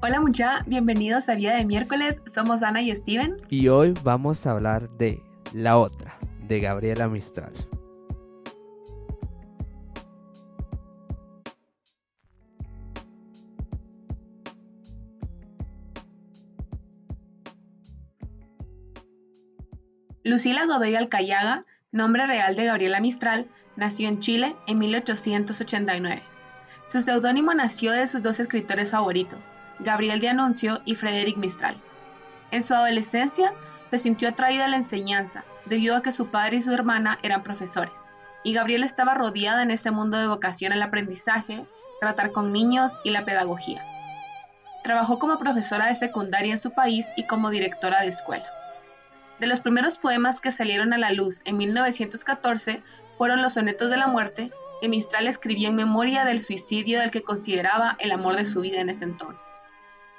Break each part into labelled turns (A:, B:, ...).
A: Hola mucha, bienvenidos a Día de Miércoles, somos Ana y Steven.
B: Y hoy vamos a hablar de La Otra, de Gabriela Mistral.
A: Lucila Godoy Alcayaga, nombre real de Gabriela Mistral, nació en Chile en 1889. Su seudónimo nació de sus dos escritores favoritos, Gabriel de Anuncio y Frederick Mistral. En su adolescencia se sintió atraída a la enseñanza, debido a que su padre y su hermana eran profesores, y Gabriel estaba rodeada en ese mundo de vocación al aprendizaje, tratar con niños y la pedagogía. Trabajó como profesora de secundaria en su país y como directora de escuela. De los primeros poemas que salieron a la luz en 1914 fueron Los Sonetos de la Muerte, que Mistral escribió en memoria del suicidio del que consideraba el amor de su vida en ese entonces.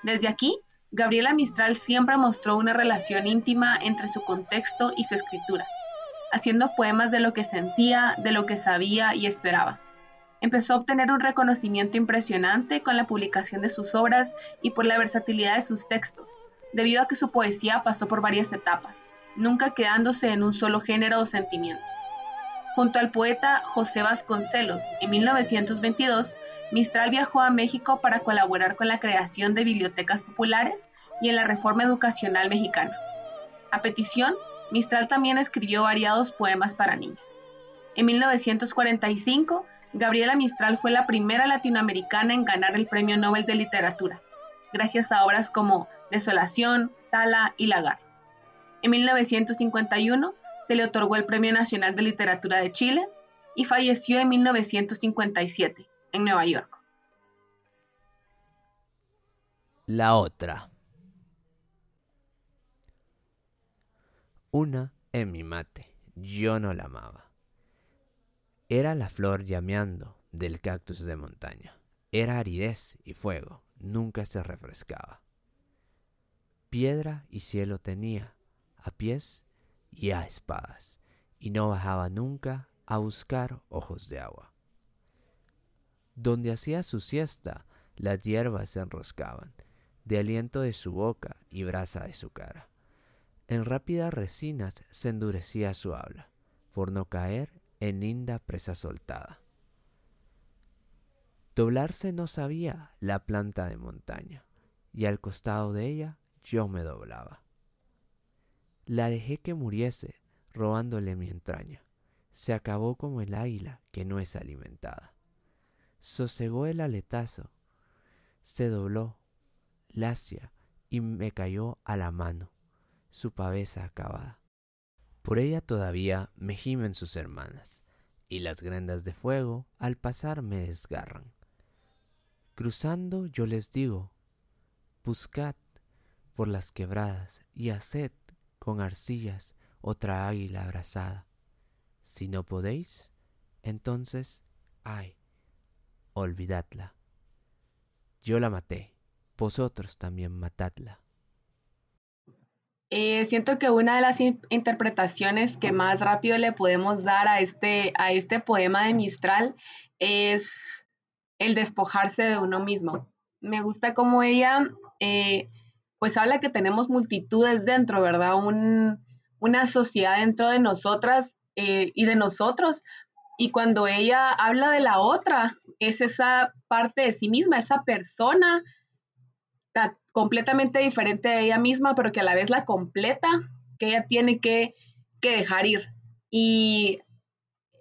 A: Desde aquí, Gabriela Mistral siempre mostró una relación íntima entre su contexto y su escritura, haciendo poemas de lo que sentía, de lo que sabía y esperaba. Empezó a obtener un reconocimiento impresionante con la publicación de sus obras y por la versatilidad de sus textos, debido a que su poesía pasó por varias etapas, nunca quedándose en un solo género o sentimiento. Junto al poeta José Vasconcelos, en 1922, Mistral viajó a México para colaborar con la creación de bibliotecas populares y en la reforma educacional mexicana. A petición, Mistral también escribió variados poemas para niños. En 1945, Gabriela Mistral fue la primera latinoamericana en ganar el Premio Nobel de Literatura, gracias a obras como Desolación, Tala y Lagar. En 1951 se le otorgó el Premio Nacional de Literatura de Chile y falleció en 1957 en Nueva York.
B: La otra. Una en mi mate, yo no la amaba. Era la flor llameando del cactus de montaña. Era aridez y fuego, nunca se refrescaba. Piedra y cielo tenía, a pies y a espadas, y no bajaba nunca a buscar ojos de agua. Donde hacía su siesta, las hierbas se enroscaban, de aliento de su boca y brasa de su cara. En rápidas resinas se endurecía su habla, por no caer en linda presa soltada. Doblarse no sabía la planta de montaña, y al costado de ella yo me doblaba. La dejé que muriese, robándole mi entraña. Se acabó como el águila que no es alimentada. Sosegó el aletazo, se dobló, lacia, y me cayó a la mano, su pavesa acabada. Por ella todavía me gimen sus hermanas, y las grandas de fuego al pasar me desgarran. Cruzando yo les digo, buscad por las quebradas y haced con arcillas otra águila abrazada. Si no podéis, entonces, ay, olvidadla. Yo la maté, vosotros también matadla.
A: Eh, siento que una de las interpretaciones que más rápido le podemos dar a este, a este poema de Mistral es el despojarse de uno mismo. Me gusta cómo ella eh, pues habla que tenemos multitudes dentro, ¿verdad? una sociedad dentro de nosotras eh, y de nosotros. Y cuando ella habla de la otra, es esa parte de sí misma, esa persona completamente diferente de ella misma, pero que a la vez la completa, que ella tiene que, que dejar ir. Y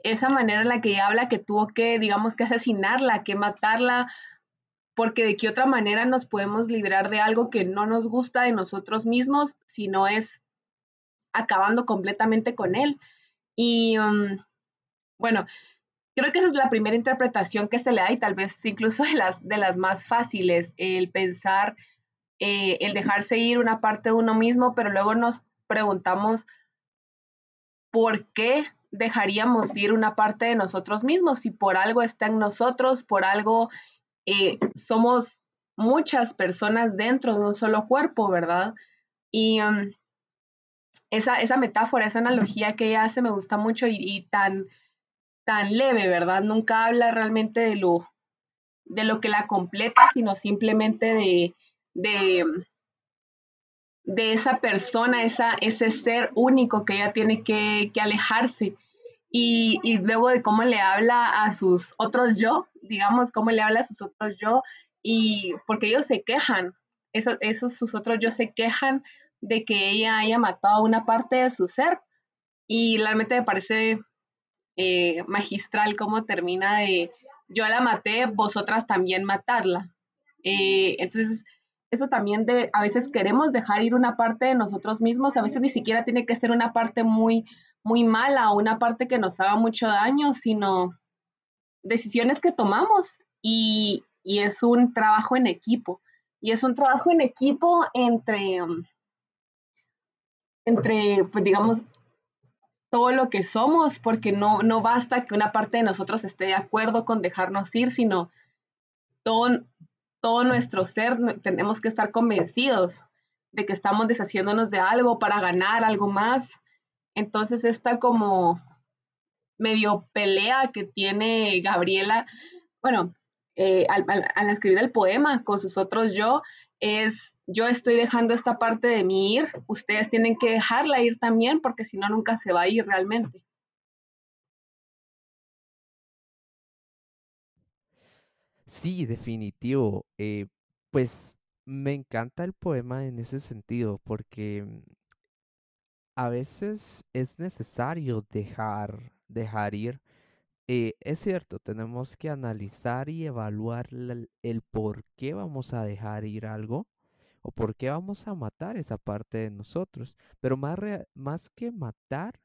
A: esa manera en la que ella habla que tuvo que, digamos, que asesinarla, que matarla porque de qué otra manera nos podemos librar de algo que no nos gusta de nosotros mismos si no es acabando completamente con él. Y um, bueno, creo que esa es la primera interpretación que se le da y tal vez incluso de las, de las más fáciles, el pensar, eh, el dejarse ir una parte de uno mismo, pero luego nos preguntamos por qué dejaríamos ir una parte de nosotros mismos, si por algo está en nosotros, por algo eh, somos muchas personas dentro de un solo cuerpo, ¿verdad? Y um, esa, esa, metáfora, esa analogía que ella hace me gusta mucho y, tan, tan leve, ¿verdad? Nunca habla realmente de lo, de lo que la completa, sino simplemente de, de, de esa persona, esa, ese ser único que ella tiene que, alejarse. Y, luego de cómo le habla a sus otros yo, digamos, cómo le habla a sus otros yo, y porque ellos se quejan, esos, esos sus otros yo se quejan de que ella haya matado una parte de su ser. Y realmente me parece eh, magistral cómo termina de, yo la maté, vosotras también matarla. Eh, entonces, eso también de, a veces queremos dejar ir una parte de nosotros mismos, a veces ni siquiera tiene que ser una parte muy, muy mala o una parte que nos haga mucho daño, sino decisiones que tomamos y, es un trabajo en equipo. Y es un trabajo en equipo entre, entre pues digamos, todo lo que somos, porque no, no basta que una parte de nosotros esté de acuerdo con dejarnos ir, sino todo, todo nuestro ser tenemos que estar convencidos de que estamos deshaciéndonos de algo para ganar algo más. Entonces esta como medio pelea que tiene Gabriela, bueno, eh, al, escribir el poema con sus otros yo, es yo estoy dejando esta parte de mí ir, ustedes tienen que dejarla ir también porque si no nunca se va a ir realmente.
B: Sí, definitivo. Eh, pues me encanta el poema en ese sentido porque mm, a veces es necesario dejar, dejar ir. Eh, es cierto, tenemos que analizar y evaluar el por qué vamos a dejar ir algo o por qué vamos a matar esa parte de nosotros. Pero más, más que matar,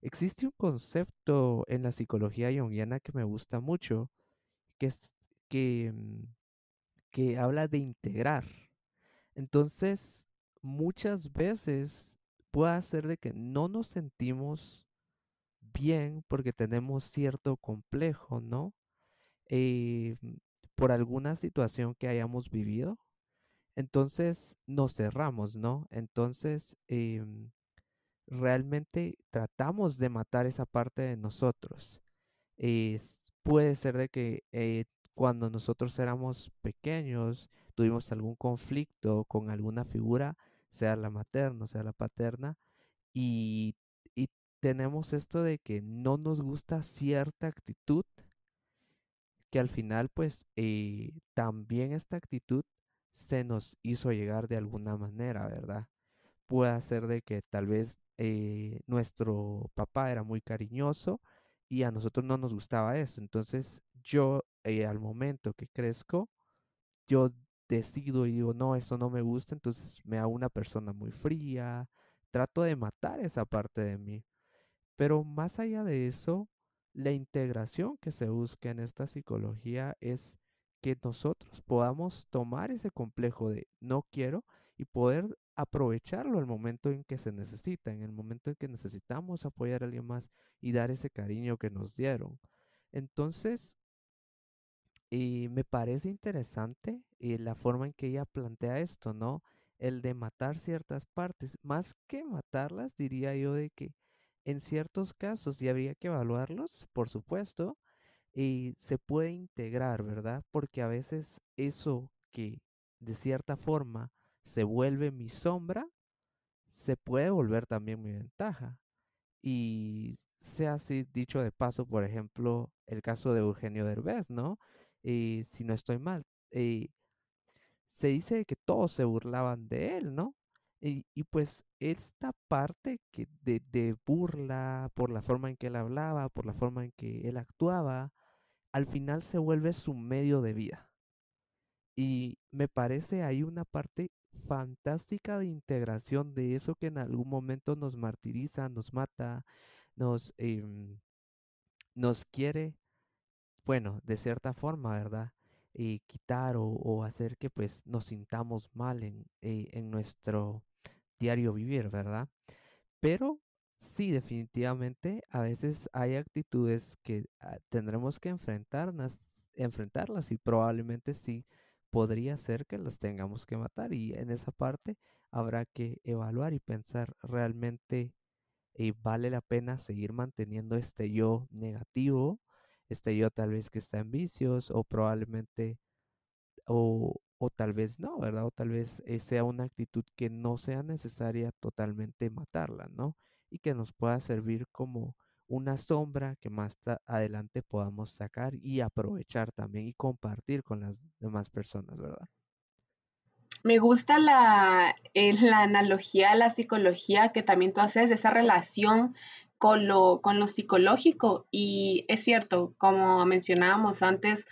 B: existe un concepto en la psicología junguiana que me gusta mucho, que, es, que, mm, que habla de integrar. Entonces, muchas veces puede ser de que no nos sentimos bien porque tenemos cierto complejo, ¿no? Eh, por alguna situación que hayamos vivido entonces nos cerramos, ¿no? Entonces em, realmente tratamos de matar esa parte de nosotros. puede ser de que eh, cuando nosotros éramos pequeños tuvimos algún conflicto con alguna figura, sea la materna, sea la paterna, y, y tenemos esto de que no nos gusta cierta actitud, que al final pues eh, también esta actitud se nos hizo llegar de alguna manera, ¿verdad? Puede ser de que tal vez eh, nuestro papá era muy cariñoso y a nosotros no nos gustaba eso. Entonces yo eh, al momento que crezco, yo decido y digo, no, eso no me gusta, entonces me hago una persona muy fría, trato de matar esa parte de mí. Pero más allá de eso, la integración que se busca en esta psicología es que nosotros podamos tomar ese complejo de no quiero y poder aprovecharlo el momento en que se necesita, en el momento en que necesitamos apoyar a alguien más y dar ese cariño que nos dieron. Entonces, y me parece interesante eh, la forma en que ella plantea esto, ¿no? El de matar ciertas partes, más que matarlas, diría yo de que en ciertos casos, y habría que evaluarlos, por supuesto, y se puede integrar, ¿verdad? Porque a veces eso que de cierta forma se vuelve mi sombra, se puede volver también mi ventaja. Y sea así dicho de paso, por ejemplo, el caso de Eugenio Derbez, ¿no? Si no estoy mal, se dice que todos se burlaban de él, ¿no? Y, pues esta parte que de, burla por la forma en que él hablaba, por la forma en que él actuaba, al final se vuelve su medio de vida. Y me parece ahí una parte fantástica de integración de eso que en algún momento nos martiriza, nos mata, nos, em, nos quiere, bueno, de cierta forma, ¿verdad? Eh, quitar o, hacer que pues nos sintamos mal en, eh, en nuestro diario vivir, ¿verdad? Pero Sí, definitivamente, a veces hay actitudes que ah, tendremos que enfrentarlas, enfrentarlas y probablemente sí podría ser que las tengamos que matar y en esa parte habrá que evaluar y pensar realmente eh, vale la pena seguir manteniendo este yo negativo, yo tal vez que está en vicios o probablemente o o tal vez no, ¿verdad? O tal vez eh, sea una actitud que no sea necesaria totalmente matarla, ¿no? Y que nos pueda servir como una sombra que más adelante podamos sacar y aprovechar también y compartir con las demás personas, ¿verdad?
A: Me gusta la, eh, la analogía a la psicología que también tú haces, de esa relación con lo, con lo psicológico. Y es cierto, como mencionábamos antes,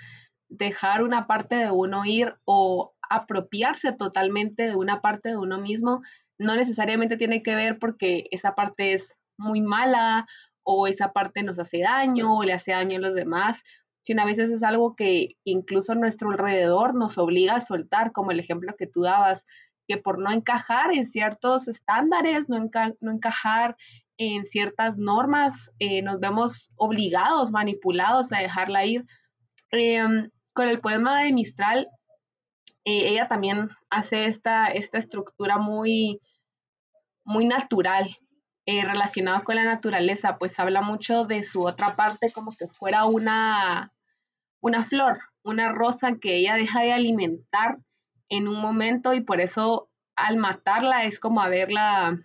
A: dejar una parte de uno ir o apropiarse totalmente de una parte de uno mismo no necesariamente tiene que ver porque esa parte es muy mala o esa parte nos hace daño o le hace daño a los demás, sino a veces es algo que incluso a nuestro alrededor nos obliga a soltar, como el ejemplo que tú dabas, que por no encajar en ciertos estándares, no, no encajar en ciertas normas, eh, nos vemos obligados, manipulados a dejarla ir. Em, con el poema de Mistral, eh, ella también hace esta, esta estructura muy, muy natural, eh, relacionada con la naturaleza, pues habla mucho de su otra parte como que fuera una, una flor, una rosa que ella deja de alimentar en un momento y por eso al matarla es como haberla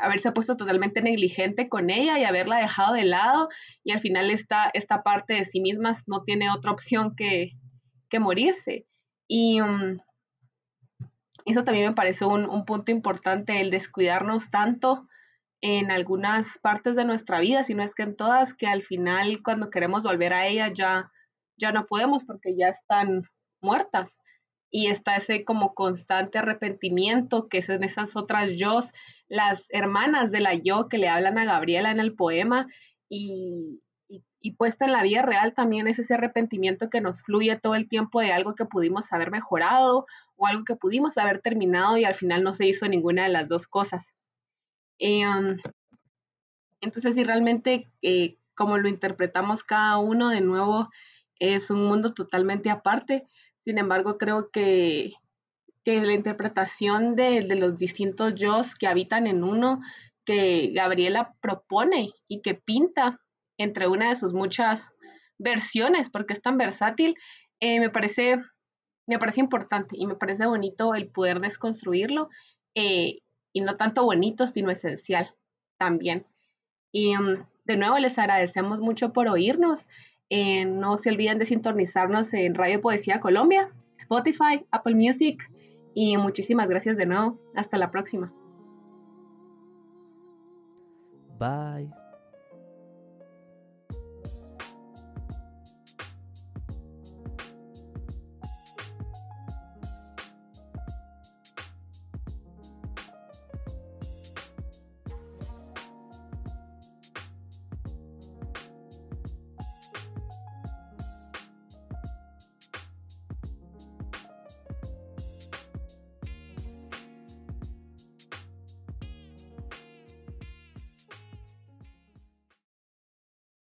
A: haberse puesto totalmente negligente con ella y haberla dejado de lado y al final esta, esta parte de sí misma no tiene otra opción que, morirse. Y um, eso también me parece un, punto importante, el descuidarnos tanto en algunas partes de nuestra vida, si no es que en todas, que al final cuando queremos volver a ella ya, ya no podemos porque ya están muertas y está ese como constante arrepentimiento que es en esas otras yo, las hermanas de la yo que le hablan a Gabriela en el poema y, y, puesto en la vida real también es ese arrepentimiento que nos fluye todo el tiempo de algo que pudimos haber mejorado o algo que pudimos haber terminado y al final no se hizo ninguna de las dos cosas. Em, entonces, si realmente eh, como lo interpretamos cada uno, de nuevo, es un mundo totalmente aparte sin embargo, creo que, la interpretación de, los distintos yo que habitan en uno, que Gabriela propone y que pinta entre una de sus muchas versiones, porque es tan versátil, eh, me, parece, me parece importante y me parece bonito el poder desconstruirlo, eh, y no tanto bonito, sino esencial también. Y mm, de nuevo les agradecemos mucho por oírnos. Eh, no se olviden de sintonizarnos en Radio Poesía Colombia, Spotify, Apple Music y muchísimas gracias de nuevo. Hasta la próxima.
B: Bye.